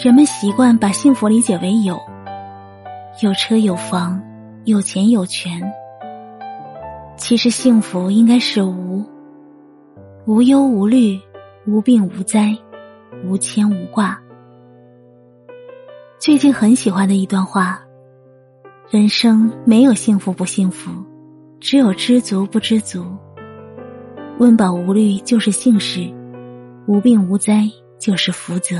人们习惯把幸福理解为有有车有房有钱有权。其实幸福应该是无无忧无虑无病无灾无牵无挂。最近很喜欢的一段话人生没有幸福不幸福只有知足不知足。温饱无虑就是幸事无病无灾就是福泽。